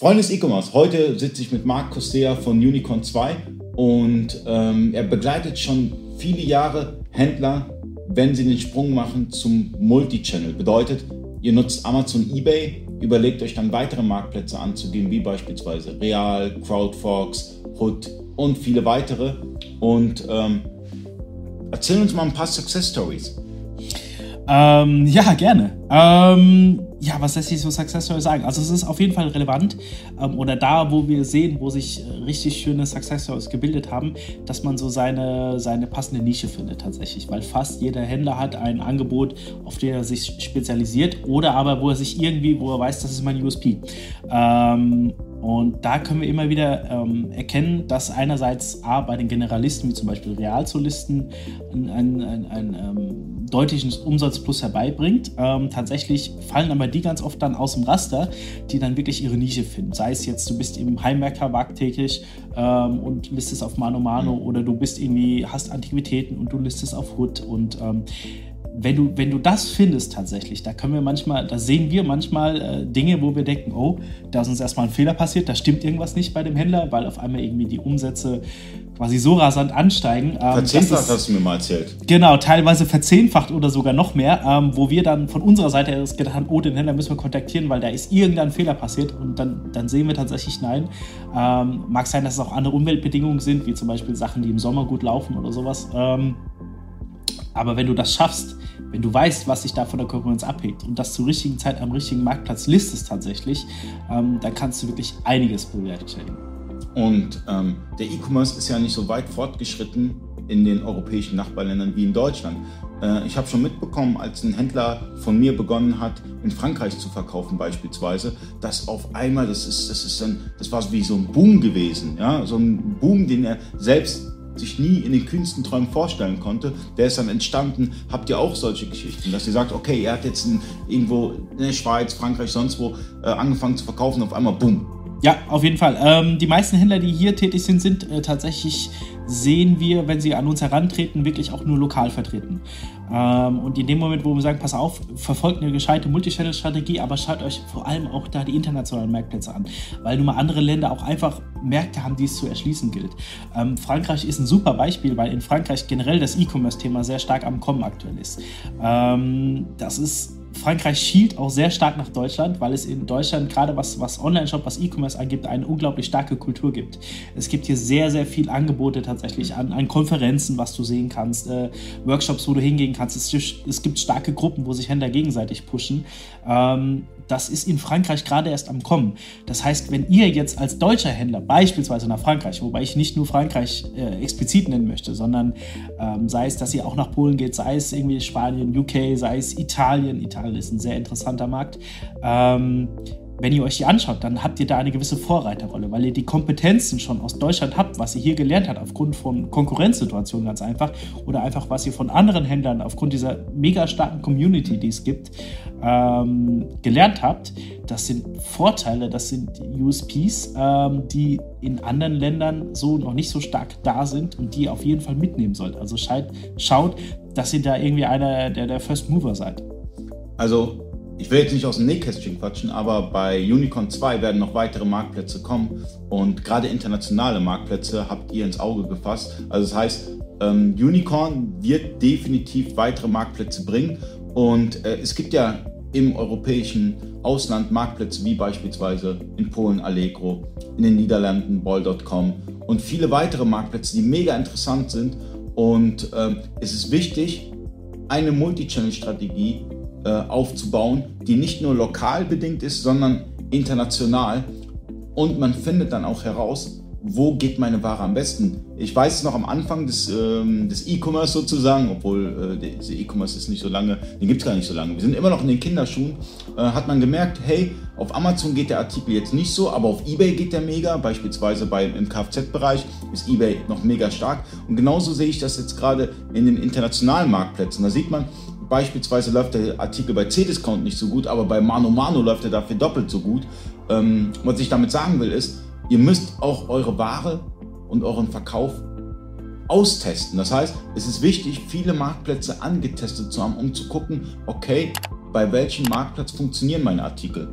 Freunde des E-Commerce, heute sitze ich mit Marc Costea von Unicorn 2 und ähm, er begleitet schon viele Jahre Händler, wenn sie den Sprung machen zum Multichannel. Bedeutet, ihr nutzt Amazon, eBay, überlegt euch dann weitere Marktplätze anzugehen, wie beispielsweise Real, CrowdFox, Hood und viele weitere. Und ähm, erzähl uns mal ein paar Success Stories. Ähm, ja, gerne. Ähm, ja, was lässt sich so Success Story sagen? Also es ist auf jeden Fall relevant ähm, oder da, wo wir sehen, wo sich äh, richtig schöne Success Stories gebildet haben, dass man so seine, seine passende Nische findet tatsächlich, weil fast jeder Händler hat ein Angebot, auf den er sich spezialisiert oder aber wo er sich irgendwie, wo er weiß, das ist mein USP. Ähm, und da können wir immer wieder ähm, erkennen, dass einerseits A, bei den Generalisten, wie zum Beispiel Realsolisten, ein, ein, ein, ein ähm, deutlichen Umsatzplus herbeibringt. Ähm, tatsächlich fallen aber die ganz oft dann aus dem Raster, die dann wirklich ihre Nische finden. Sei es jetzt, du bist im Heimwerkermarkt tätig ähm, und listest auf Mano Mano mhm. oder du bist irgendwie, hast Antiquitäten und du listest auf Hood und ähm, wenn du, wenn du das findest tatsächlich, da können wir manchmal, da sehen wir manchmal äh, Dinge, wo wir denken, oh, da ist uns erstmal ein Fehler passiert, da stimmt irgendwas nicht bei dem Händler, weil auf einmal irgendwie die Umsätze quasi so rasant ansteigen. Ähm, verzehnfacht ist, hast du mir mal erzählt. Genau, teilweise verzehnfacht oder sogar noch mehr, ähm, wo wir dann von unserer Seite aus gedacht haben, oh, den Händler müssen wir kontaktieren, weil da ist irgendein Fehler passiert und dann, dann sehen wir tatsächlich nein. Ähm, mag sein, dass es auch andere Umweltbedingungen sind, wie zum Beispiel Sachen, die im Sommer gut laufen oder sowas. Ähm, aber wenn du das schaffst, wenn du weißt, was sich da von der Konkurrenz abhebt und das zur richtigen Zeit am richtigen Marktplatz listest tatsächlich, ähm, dann kannst du wirklich einiges bewerkstelligen. Und ähm, der E-Commerce ist ja nicht so weit fortgeschritten in den europäischen Nachbarländern wie in Deutschland. Äh, ich habe schon mitbekommen, als ein Händler von mir begonnen hat, in Frankreich zu verkaufen beispielsweise, dass auf einmal, das ist, das ist ein, das war wie so ein Boom gewesen, ja, so ein Boom, den er selbst sich nie in den kühnsten Träumen vorstellen konnte, der ist dann entstanden. Habt ihr auch solche Geschichten, dass ihr sagt, okay, er hat jetzt in, irgendwo in der Schweiz, Frankreich, sonst wo äh, angefangen zu verkaufen, auf einmal boom. Ja, auf jeden Fall. Ähm, die meisten Händler, die hier tätig sind, sind äh, tatsächlich, sehen wir, wenn sie an uns herantreten, wirklich auch nur lokal vertreten. Ähm, und in dem Moment, wo wir sagen, pass auf, verfolgt eine gescheite Multichannel-Strategie, aber schaut euch vor allem auch da die internationalen Marktplätze an, weil nun mal andere Länder auch einfach Märkte haben, die es zu erschließen gilt. Ähm, Frankreich ist ein super Beispiel, weil in Frankreich generell das E-Commerce-Thema sehr stark am Kommen aktuell ist. Ähm, das ist Frankreich schielt auch sehr stark nach Deutschland, weil es in Deutschland gerade was, was Online-Shop, was E-Commerce angibt, eine unglaublich starke Kultur gibt. Es gibt hier sehr, sehr viel Angebote tatsächlich an, an Konferenzen, was du sehen kannst, äh, Workshops, wo du hingehen kannst. Es, es, gibt starke Gruppen, wo sich Händler gegenseitig pushen. Ähm, das ist in Frankreich gerade erst am Kommen. Das heißt, wenn ihr jetzt als deutscher Händler beispielsweise nach Frankreich, wobei ich nicht nur Frankreich äh, explizit nennen möchte, sondern ähm, sei es, dass ihr auch nach Polen geht, sei es irgendwie Spanien, UK, sei es Italien, Italien ist ein sehr interessanter Markt, ähm, wenn ihr euch die anschaut, dann habt ihr da eine gewisse Vorreiterrolle, weil ihr die Kompetenzen schon aus Deutschland habt, was ihr hier gelernt habt, aufgrund von Konkurrenzsituationen ganz einfach oder einfach, was ihr von anderen Händlern aufgrund dieser mega starken Community, die es gibt, ähm, gelernt habt. Das sind Vorteile, das sind USPs, ähm, die in anderen Ländern so noch nicht so stark da sind und die ihr auf jeden Fall mitnehmen sollt. Also schaut, dass ihr da irgendwie einer der, der First Mover seid. Also ich will jetzt nicht aus dem Nähkästchen quatschen, aber bei Unicorn 2 werden noch weitere Marktplätze kommen. Und gerade internationale Marktplätze habt ihr ins Auge gefasst. Also das heißt, ähm, Unicorn wird definitiv weitere Marktplätze bringen. Und äh, es gibt ja im europäischen Ausland Marktplätze wie beispielsweise in Polen Allegro, in den Niederlanden Ball.com und viele weitere Marktplätze, die mega interessant sind. Und äh, es ist wichtig, eine Multichannel-Strategie äh, aufzubauen, die nicht nur lokal bedingt ist, sondern international. Und man findet dann auch heraus, wo geht meine Ware am besten. Ich weiß es noch am Anfang des, ähm, des E-Commerce sozusagen, obwohl äh, der E-Commerce ist nicht so lange, den gibt es gar nicht so lange. Wir sind immer noch in den Kinderschuhen. Äh, hat man gemerkt, hey, auf Amazon geht der Artikel jetzt nicht so, aber auf eBay geht der mega. Beispielsweise bei, im Kfz-Bereich ist eBay noch mega stark. Und genauso sehe ich das jetzt gerade in den internationalen Marktplätzen. Da sieht man, Beispielsweise läuft der Artikel bei C-Discount nicht so gut, aber bei Mano Mano läuft er dafür doppelt so gut. Ähm, was ich damit sagen will, ist, ihr müsst auch eure Ware und euren Verkauf austesten. Das heißt, es ist wichtig, viele Marktplätze angetestet zu haben, um zu gucken, okay, bei welchem Marktplatz funktionieren meine Artikel.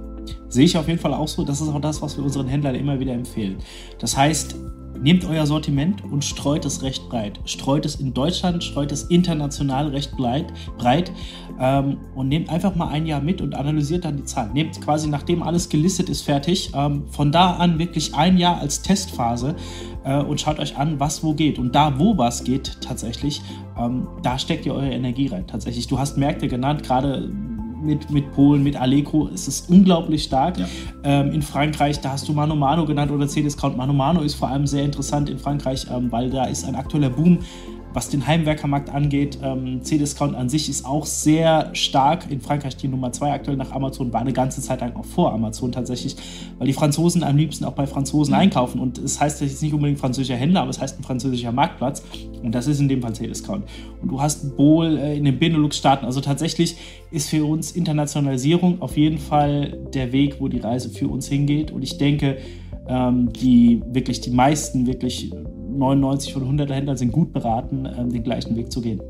Sehe ich auf jeden Fall auch so. Das ist auch das, was wir unseren Händlern immer wieder empfehlen. Das heißt, Nehmt euer Sortiment und streut es recht breit. Streut es in Deutschland, streut es international recht breit, breit ähm, und nehmt einfach mal ein Jahr mit und analysiert dann die Zahlen. Nehmt quasi, nachdem alles gelistet ist, fertig, ähm, von da an wirklich ein Jahr als Testphase äh, und schaut euch an, was wo geht. Und da, wo was geht, tatsächlich, ähm, da steckt ihr eure Energie rein. Tatsächlich, du hast Märkte genannt, gerade mit, mit Polen, mit Allegro. Es ist unglaublich stark. Ja. Ähm, in Frankreich, da hast du Mano Mano genannt oder C-Discount. Mano Mano ist vor allem sehr interessant in Frankreich, ähm, weil da ist ein aktueller Boom was den Heimwerkermarkt angeht, ähm, C-Discount an sich ist auch sehr stark. In Frankreich die Nummer 2 aktuell nach Amazon, war eine ganze Zeit lang auch vor Amazon tatsächlich, weil die Franzosen am liebsten auch bei Franzosen mhm. einkaufen. Und es heißt jetzt nicht unbedingt französischer Händler, aber es heißt ein französischer Marktplatz. Und das ist in dem Fall C-Discount. Und du hast Bohl äh, in den Benelux-Staaten. Also tatsächlich ist für uns Internationalisierung auf jeden Fall der Weg, wo die Reise für uns hingeht. Und ich denke, ähm, die wirklich die meisten wirklich 99 von 100 Händlern sind gut beraten, ähm, den gleichen Weg zu gehen.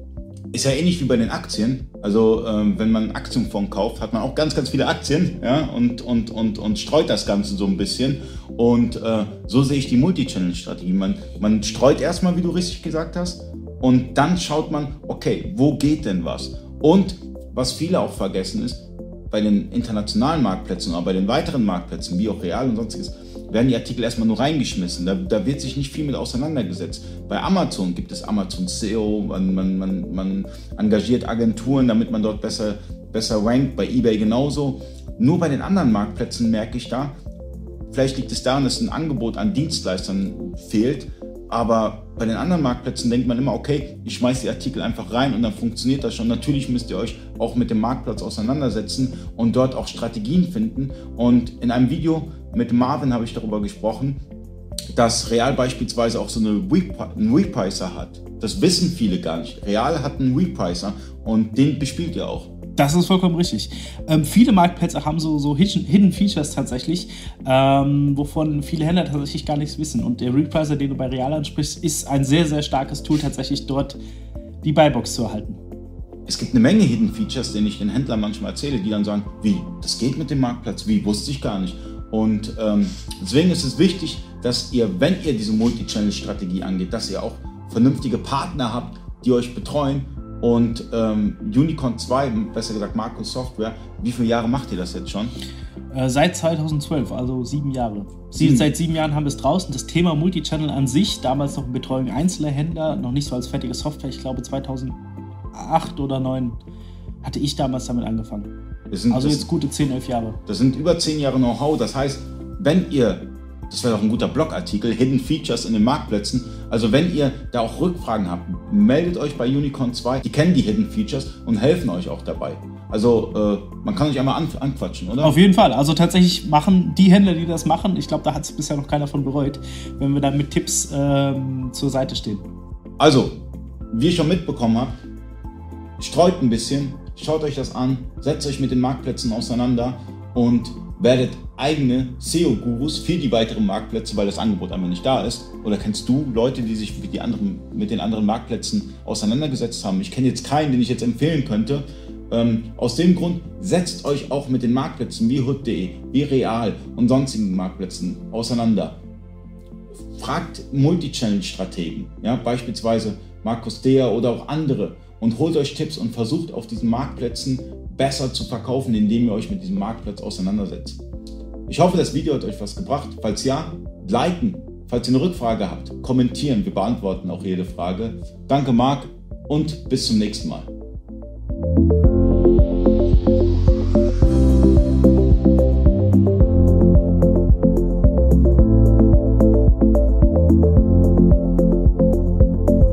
Ist ja ähnlich wie bei den Aktien. Also ähm, wenn man einen Aktienfonds kauft, hat man auch ganz, ganz viele Aktien ja, und, und, und, und streut das Ganze so ein bisschen. Und äh, so sehe ich die Multichannel-Strategie. Man, man streut erstmal, wie du richtig gesagt hast, und dann schaut man, okay, wo geht denn was? Und was viele auch vergessen ist, bei den internationalen Marktplätzen oder bei den weiteren Marktplätzen, wie auch Real und sonstiges, werden die Artikel erstmal nur reingeschmissen. Da, da, wird sich nicht viel mit auseinandergesetzt. Bei Amazon gibt es Amazon SEO, man, man, man, man engagiert Agenturen, damit man dort besser, besser rankt, bei eBay genauso. Nur bei den anderen Marktplätzen merke ich da, vielleicht liegt es daran, dass ein Angebot an Dienstleistern fehlt, aber bei den anderen Marktplätzen denkt man immer, okay, ich schmeiße die Artikel einfach rein und dann funktioniert das schon. Natürlich müsst ihr euch auch mit dem Marktplatz auseinandersetzen und dort auch Strategien finden. Und in einem Video mit Marvin habe ich darüber gesprochen, dass Real beispielsweise auch so eine einen Repricer hat. Das wissen viele gar nicht. Real hat einen Repricer und den bespielt ihr auch. Das ist vollkommen richtig. Ähm, viele Marktplätze haben so, so Hidden Features tatsächlich, ähm, wovon viele Händler tatsächlich gar nichts wissen. Und der Repricer, den du bei Real ansprichst, ist ein sehr, sehr starkes Tool, tatsächlich dort die Buybox zu erhalten. Es gibt eine Menge Hidden Features, denen ich den Händlern manchmal erzähle, die dann sagen, wie, das geht mit dem Marktplatz, wie, wusste ich gar nicht. Und ähm, deswegen ist es wichtig, dass ihr, wenn ihr diese Multi-Channel-Strategie angeht, dass ihr auch vernünftige Partner habt, die euch betreuen. Und ähm, Unicorn 2, besser gesagt Markus Software, wie viele Jahre macht ihr das jetzt schon? Äh, seit 2012, also sieben Jahre. Sieben. Seit sieben Jahren haben wir es draußen. Das Thema Multichannel an sich, damals noch in Betreuung einzelner Händler, noch nicht so als fertige Software, ich glaube 2008 oder 2009 hatte ich damals damit angefangen. Sind, also jetzt gute 10, 11 Jahre. Das sind über 10 Jahre Know-how. Das heißt, wenn ihr, das wäre doch ein guter Blogartikel, Hidden Features in den Marktplätzen, also wenn ihr da auch Rückfragen habt, meldet euch bei Unicorn 2. Die kennen die Hidden Features und helfen euch auch dabei. Also äh, man kann euch einmal an, anquatschen, oder? Auf jeden Fall. Also tatsächlich machen die Händler, die das machen, ich glaube, da hat es bisher noch keiner von bereut, wenn wir dann mit Tipps ähm, zur Seite stehen. Also, wie ihr schon mitbekommen habt, streut ein bisschen, Schaut euch das an, setzt euch mit den Marktplätzen auseinander und werdet eigene SEO-Gurus für die weiteren Marktplätze, weil das Angebot einmal nicht da ist. Oder kennst du Leute, die sich mit, anderen, mit den anderen Marktplätzen auseinandergesetzt haben? Ich kenne jetzt keinen, den ich jetzt empfehlen könnte. Ähm, aus dem Grund setzt euch auch mit den Marktplätzen wie hood.de, wie Real und sonstigen Marktplätzen auseinander. Fragt Multichannel-Strategen, ja, beispielsweise Markus Dea oder auch andere und holt euch Tipps und versucht auf diesen Marktplätzen besser zu verkaufen, indem ihr euch mit diesem Marktplatz auseinandersetzt. Ich hoffe, das Video hat euch was gebracht. Falls ja, liken. Falls ihr eine Rückfrage habt, kommentieren. Wir beantworten auch jede Frage. Danke, Marc, und bis zum nächsten Mal.